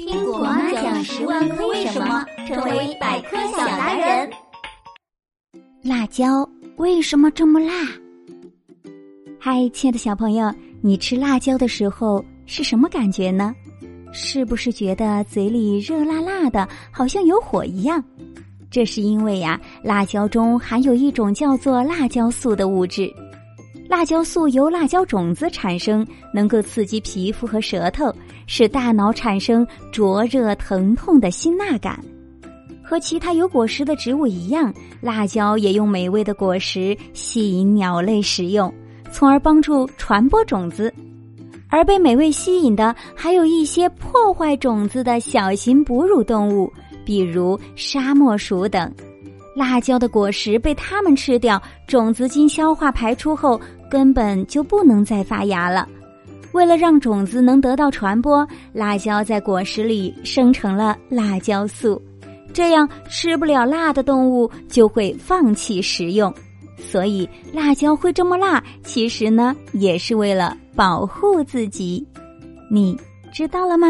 听果妈讲十万个为什么，成为百科小达人。辣椒为什么这么辣？嗨，亲爱的小朋友，你吃辣椒的时候是什么感觉呢？是不是觉得嘴里热辣辣的，好像有火一样？这是因为呀，辣椒中含有一种叫做辣椒素的物质。辣椒素由辣椒种子产生，能够刺激皮肤和舌头，使大脑产生灼热疼痛的辛辣感。和其他有果实的植物一样，辣椒也用美味的果实吸引鸟类食用，从而帮助传播种子。而被美味吸引的，还有一些破坏种子的小型哺乳动物，比如沙漠鼠等。辣椒的果实被它们吃掉，种子经消化排出后，根本就不能再发芽了。为了让种子能得到传播，辣椒在果实里生成了辣椒素，这样吃不了辣的动物就会放弃食用。所以辣椒会这么辣，其实呢也是为了保护自己。你知道了吗？